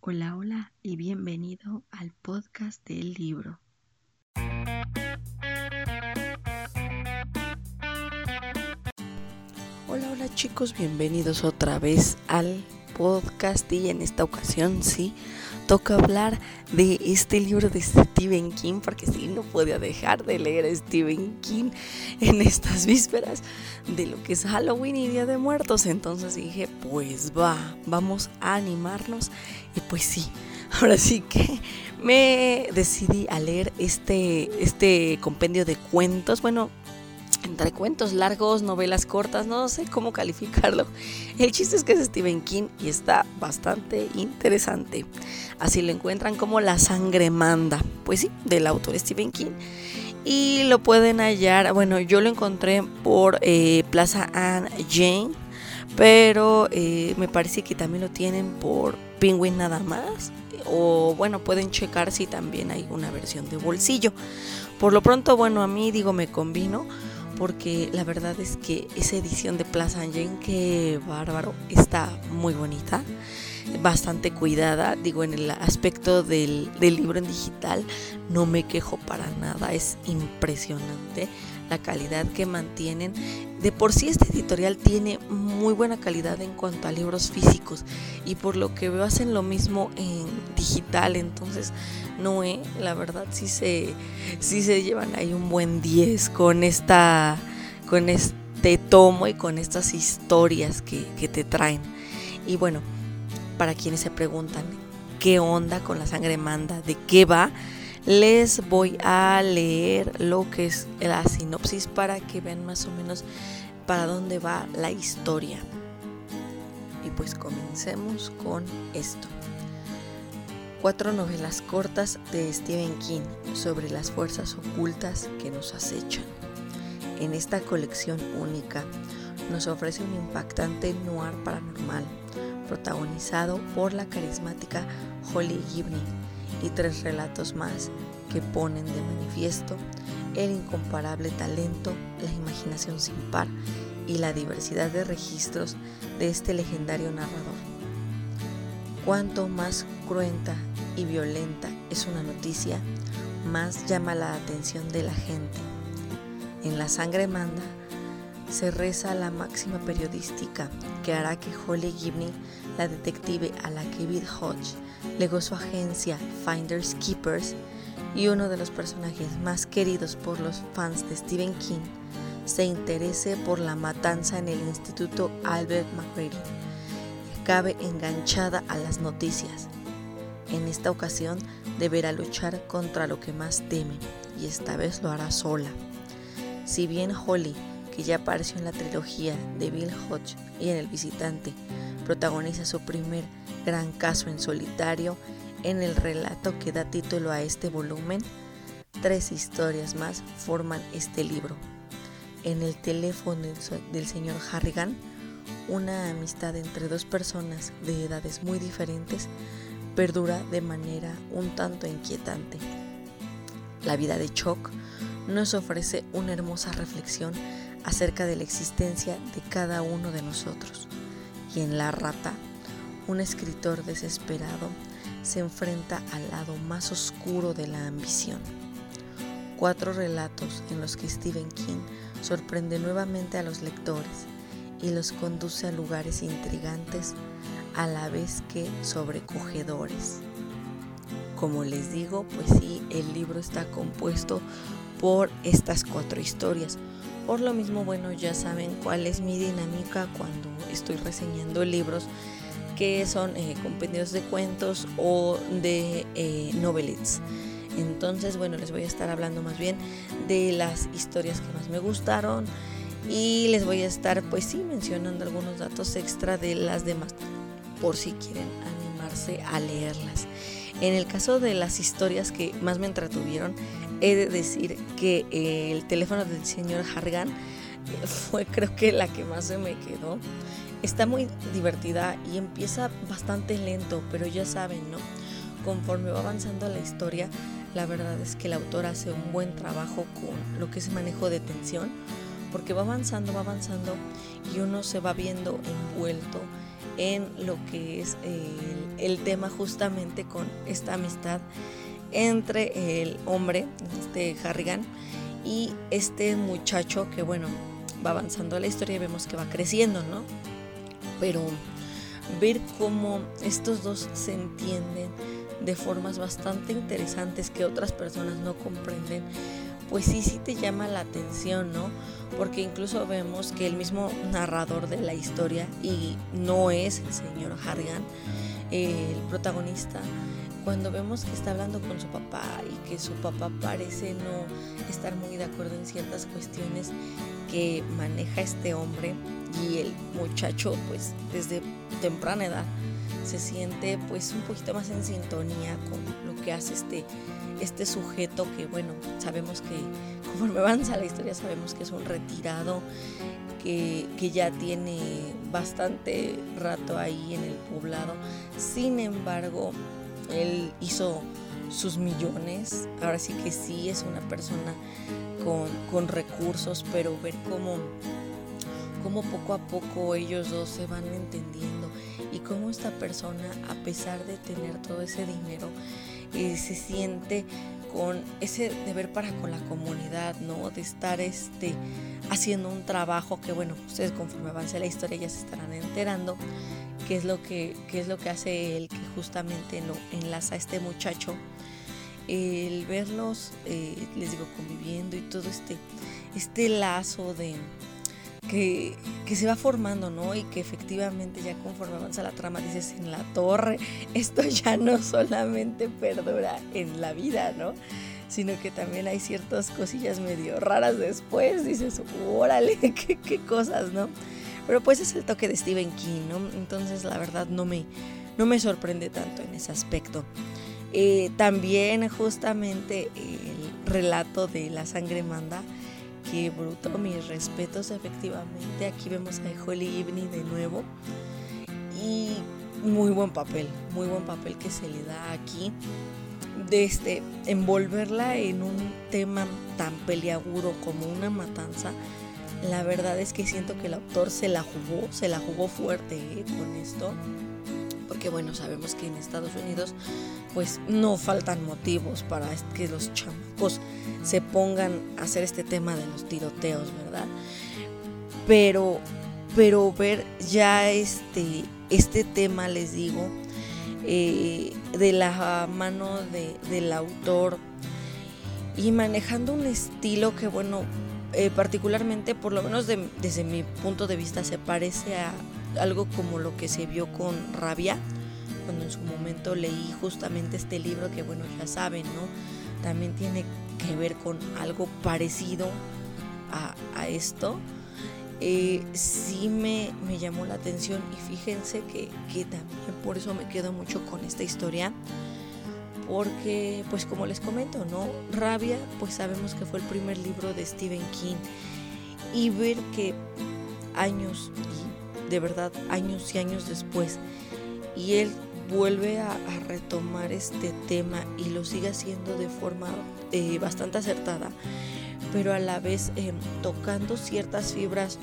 Hola, hola y bienvenido al podcast del libro. Hola, hola chicos, bienvenidos otra vez al podcast y en esta ocasión sí toca hablar de este libro de Stephen King porque sí no podía dejar de leer a Stephen King en estas vísperas de lo que es Halloween y Día de Muertos. Entonces dije pues va vamos a animarnos. Y pues sí ahora sí que me decidí a leer este este compendio de cuentos. Bueno entre cuentos largos, novelas cortas, no sé cómo calificarlo. El chiste es que es Stephen King y está bastante interesante. Así lo encuentran como La sangre manda, pues sí, del autor Stephen King. Y lo pueden hallar, bueno, yo lo encontré por eh, Plaza Anne Jane, pero eh, me parece que también lo tienen por Penguin nada más. O bueno, pueden checar si también hay una versión de bolsillo. Por lo pronto, bueno, a mí digo, me combino porque la verdad es que esa edición de Plaza Jane, que bárbaro, está muy bonita, bastante cuidada, digo, en el aspecto del, del libro en digital, no me quejo para nada, es impresionante la calidad que mantienen. De por sí este editorial tiene muy buena calidad en cuanto a libros físicos y por lo que veo hacen lo mismo en digital, entonces Noé, la verdad sí se, sí se llevan ahí un buen 10 con esta, con este tomo y con estas historias que, que te traen. Y bueno, para quienes se preguntan qué onda con la sangre manda, de qué va, les voy a leer lo que es la sinopsis para que vean más o menos para dónde va la historia. Y pues comencemos con esto. Cuatro novelas cortas de Stephen King sobre las fuerzas ocultas que nos acechan. En esta colección única nos ofrece un impactante noir paranormal protagonizado por la carismática Holly Gibney y tres relatos más que ponen de manifiesto el incomparable talento, la imaginación sin par y la diversidad de registros de este legendario narrador. Cuanto más cruenta y violenta es una noticia, más llama la atención de la gente. En La sangre manda se reza la máxima periodística que hará que Holly Gibney, la detective a la que Bill Hodge legó su agencia Finders Keepers y uno de los personajes más queridos por los fans de Stephen King, se interese por la matanza en el Instituto Albert McGrady. Cabe enganchada a las noticias. En esta ocasión deberá luchar contra lo que más teme y esta vez lo hará sola. Si bien Holly, que ya apareció en la trilogía de Bill Hodge y en El Visitante, protagoniza su primer gran caso en solitario en el relato que da título a este volumen. Tres historias más forman este libro. En el teléfono del señor Harrigan, una amistad entre dos personas de edades muy diferentes perdura de manera un tanto inquietante. La vida de Chuck nos ofrece una hermosa reflexión acerca de la existencia de cada uno de nosotros. Y en La Rata, un escritor desesperado se enfrenta al lado más oscuro de la ambición. Cuatro relatos en los que Stephen King sorprende nuevamente a los lectores y los conduce a lugares intrigantes a la vez que sobrecogedores. Como les digo, pues sí, el libro está compuesto por estas cuatro historias. Por lo mismo, bueno, ya saben cuál es mi dinámica cuando estoy reseñando libros que son eh, compendios de cuentos o de eh. Entonces, bueno, les voy a estar hablando más bien de las historias que más me gustaron y les voy a estar, pues sí, mencionando algunos datos extra de las demás por si quieren animarse a leerlas. En el caso de las historias que más me entretuvieron, he de decir que eh, el teléfono del señor Hargan fue creo que la que más se me quedó. Está muy divertida y empieza bastante lento, pero ya saben, ¿no? Conforme va avanzando la historia, la verdad es que el autor hace un buen trabajo con lo que es manejo de tensión, porque va avanzando, va avanzando y uno se va viendo envuelto en lo que es el, tema justamente con esta amistad entre el hombre, este Harrigan, y este muchacho que bueno, va avanzando la historia y vemos que va creciendo, ¿no? Pero ver cómo estos dos se entienden de formas bastante interesantes que otras personas no comprenden, pues sí, sí te llama la atención, ¿no? Porque incluso vemos que el mismo narrador de la historia, y no es el señor Hargan, el protagonista, cuando vemos que está hablando con su papá y que su papá parece no estar muy de acuerdo en ciertas cuestiones que maneja este hombre y el muchacho pues desde temprana edad se siente pues un poquito más en sintonía con lo que hace este, este sujeto que bueno, sabemos que conforme avanza la historia sabemos que es un retirado que, que ya tiene bastante rato ahí en el poblado. Sin embargo, él hizo sus millones, ahora sí que sí es una persona con, con recursos, pero ver cómo, cómo poco a poco ellos dos se van entendiendo y cómo esta persona, a pesar de tener todo ese dinero, eh, se siente con ese deber para con la comunidad, ¿no? De estar este, haciendo un trabajo que, bueno, ustedes conforme avance la historia ya se estarán enterando qué es lo que, qué es lo que hace él, que justamente lo enlaza a este muchacho. El verlos, eh, les digo, conviviendo y todo este, este lazo de, que, se va formando, ¿no? Y que efectivamente ya conforme avanza la trama dices en la torre, esto ya no solamente perdura en la vida, ¿no? Sino que también hay ciertas cosillas medio raras después, dices, órale, qué, qué cosas, ¿no? Pero pues es el toque de Stephen King, ¿no? Entonces la verdad no me, no me sorprende tanto en ese aspecto. Eh, también justamente el relato de La sangre manda Qué bruto, mis respetos, efectivamente. Aquí vemos a Holly Ibni de nuevo. Y muy buen papel, muy buen papel que se le da aquí. De este, envolverla en un tema tan peliagudo como una matanza. La verdad es que siento que el autor se la jugó, se la jugó fuerte ¿eh? con esto porque bueno, sabemos que en Estados Unidos pues no faltan motivos para que los chamacos se pongan a hacer este tema de los tiroteos, ¿verdad? Pero, pero ver ya este, este tema, les digo, eh, de la mano del autor y manejando un estilo que bueno, eh, particularmente, por lo menos desde mi punto de vista, se parece a algo como lo que se vio con Rabia, cuando en su momento leí justamente este libro que bueno, ya saben, ¿no? También tiene que ver con algo parecido a, esto. Eh, sí me, me, llamó la atención y fíjense que, que también por eso me quedo mucho con esta historia porque pues como les comento, ¿no? Rabia, pues sabemos que fue el primer libro de Stephen King y ver que años de verdad años y años después. Y él vuelve a, retomar este tema y lo sigue haciendo de forma eh, bastante acertada, pero a la vez em, tocando ciertas fibras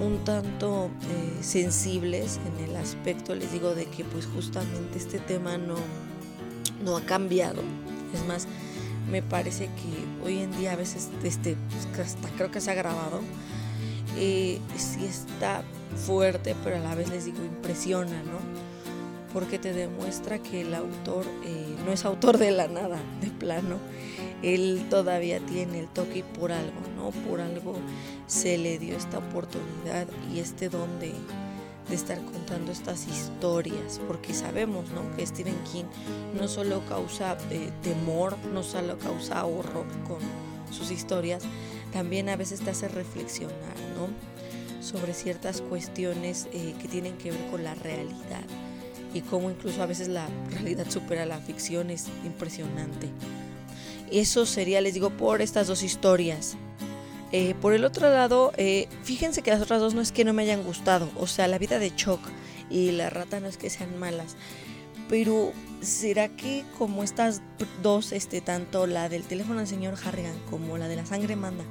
un tanto eh, sensibles en el aspecto, les digo, de que pues justamente este tema no, no ha cambiado. Es más, me parece que hoy en día a veces este, pues, hasta creo que se ha grabado. Eh, si está fuerte, pero a la vez les digo, impresiona, ¿no? Porque te demuestra que el autor eh, no es autor de la nada, de plano. Él todavía tiene el toque y por algo, ¿no? Por algo se le dio esta oportunidad y este don de, estar contando estas historias, porque sabemos, ¿no? Que Stephen King no solo causa eh, temor, no solo causa horror con sus historias, también a veces te hace reflexionar, ¿no? Sobre ciertas cuestiones eh, que tienen que ver con la realidad y cómo incluso a veces la realidad supera la ficción es impresionante. Eso sería, les digo, por estas dos historias. Eh, por el otro lado, eh, fíjense que las otras dos no es que no me hayan gustado, o sea, la vida de Chuck y la rata no es que sean malas, pero ¿será que como estas dos, este, tanto la del teléfono del señor Harrigan como la de la sangre manda,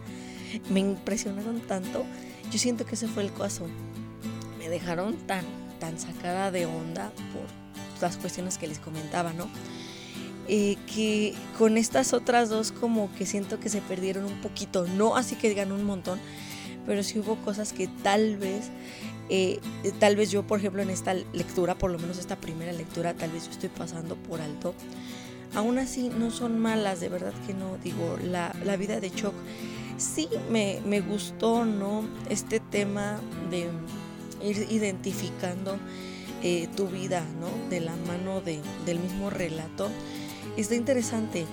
me impresionaron tanto? Yo siento que ese fue el caso. Me dejaron tan, tan sacada de onda por las cuestiones que les comentaba, ¿no? Eh, que con estas otras dos como que siento que se perdieron un poquito, no así que digan un montón, pero sí hubo cosas que tal vez, eh, tal vez yo por ejemplo en esta lectura, por lo menos esta primera lectura, tal vez yo estoy pasando por alto. Aún así no son malas, de verdad que no, digo, la, la vida de Choc sí me, me gustó, ¿no? Este tema de ir identificando eh, tu vida, ¿no? De la mano de, del mismo relato está interesante,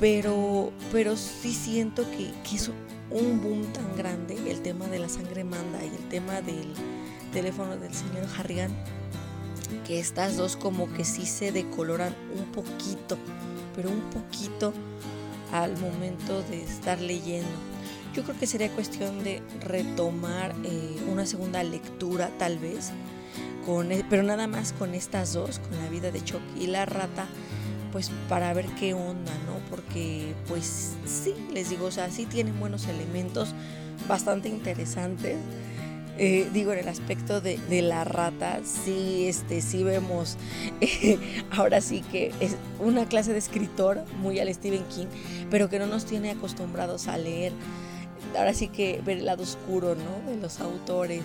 pero, pero sí siento que, que es un boom tan grande el tema de la sangre manda y el tema del teléfono del señor Harrigan, que estas dos como que sí se decoloran un poquito, pero un poquito al momento de estar leyendo. Yo creo que sería cuestión de retomar eh, una segunda lectura tal vez, con, e, pero nada más con estas dos, con la vida de Chuck y la rata, pues para ver qué onda, ¿no? Porque pues sí, les digo, o sea, sí tienen buenos elementos bastante interesantes. Eh, digo, en el aspecto de, la rata, sí, este, sí vemos, ahora sí que es una clase de escritor muy al Stephen King, pero que no nos tiene acostumbrados a leer. Ahora sí que ver el lado oscuro, ¿no? De los autores.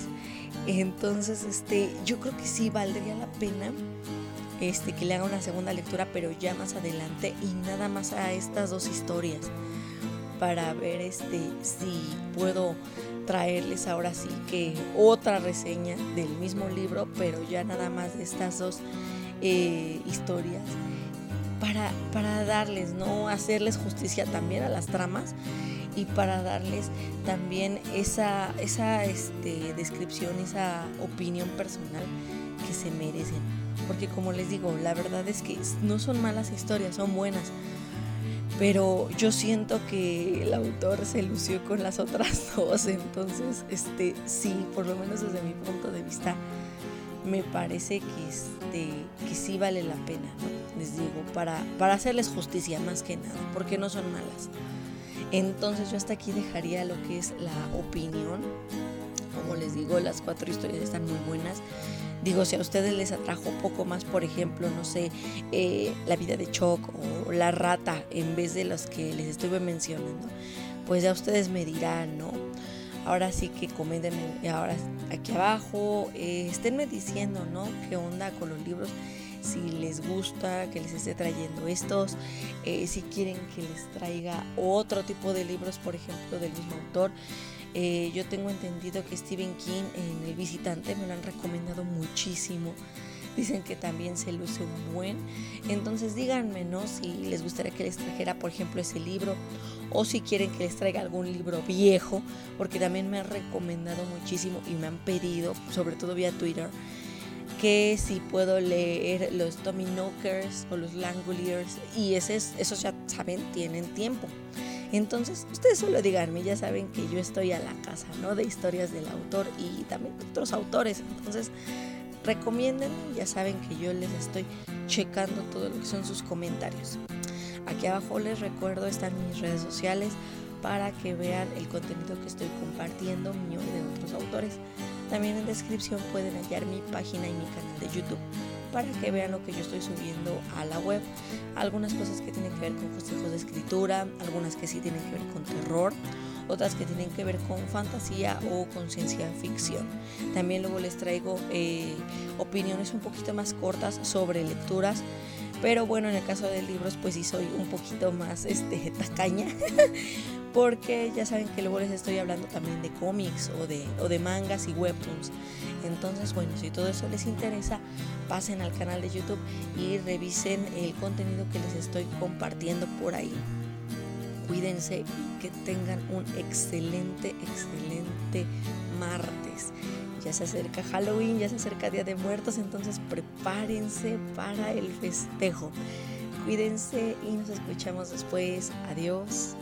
Entonces, este, yo creo que sí valdría la pena este, que le haga una segunda lectura, pero ya más adelante y nada más a estas dos historias para ver este, si puedo traerles ahora sí que otra reseña del mismo libro, pero ya nada más de estas dos eh, historias para, para darles, ¿no? Hacerles justicia también a las tramas y para darles también esa, esa este, descripción, esa opinión personal que se merecen porque como les digo, la verdad es que no son malas historias, son buenas. Pero yo siento que el autor se lució con las otras dos, entonces este sí, por lo menos desde mi punto de vista me parece que este que sí vale la pena, Les digo, para para hacerles justicia más que nada, porque no son malas. Entonces yo hasta aquí dejaría lo que es la opinión. Como les digo, las cuatro historias están muy buenas. Digo, si a ustedes les atrajo poco más, por ejemplo, no sé, eh, la vida de Choc o la rata en vez de los que les estuve mencionando, pues ya ustedes me dirán, ¿no? Ahora sí que coméntenme ahora aquí abajo, eh, esténme diciendo, ¿no? ¿Qué onda con los libros? Si les gusta que les esté trayendo estos, eh, si quieren que les traiga otro tipo de libros, por ejemplo, del mismo autor. Eh, yo tengo entendido que Stephen King en El Visitante me lo han recomendado muchísimo. Dicen que también se luce un buen. Entonces díganme, ¿no? Si les gustaría que les trajera, por ejemplo, ese libro. O si quieren que les traiga algún libro viejo. Porque también me han recomendado muchísimo y me han pedido, sobre todo vía Twitter, que si puedo leer los Tommy Knockers o los Langoliers. Y ese, esos ya saben, tienen tiempo. Entonces, ustedes solo díganme, ya saben que yo estoy a la casa, ¿no? De historias del autor y también de otros autores. Entonces, recomienden, ya saben que yo les estoy checando todo lo que son sus comentarios. Aquí abajo les recuerdo están mis redes sociales para que vean el contenido que estoy compartiendo mío y de otros autores. También en descripción pueden hallar mi página y mi canal de YouTube para que vean lo que yo estoy subiendo a la web. Algunas cosas que tienen que ver con consejos de escritura, algunas que sí tienen que ver con terror, otras que tienen que ver con fantasía o con ciencia ficción. También luego les traigo eh, opiniones un poquito más cortas sobre lecturas. Pero bueno, en el caso de libros, pues sí soy un poquito más este, tacaña. porque ya saben que luego les estoy hablando también de cómics o de, o de mangas y webtoons. Entonces, bueno, si todo eso les interesa, pasen al canal de YouTube y revisen el contenido que les estoy compartiendo por ahí. Cuídense y que tengan un excelente, excelente martes. Ya se acerca Halloween, ya se acerca Día de Muertos, entonces prepárense para el festejo. Cuídense y nos escuchamos después. Adiós.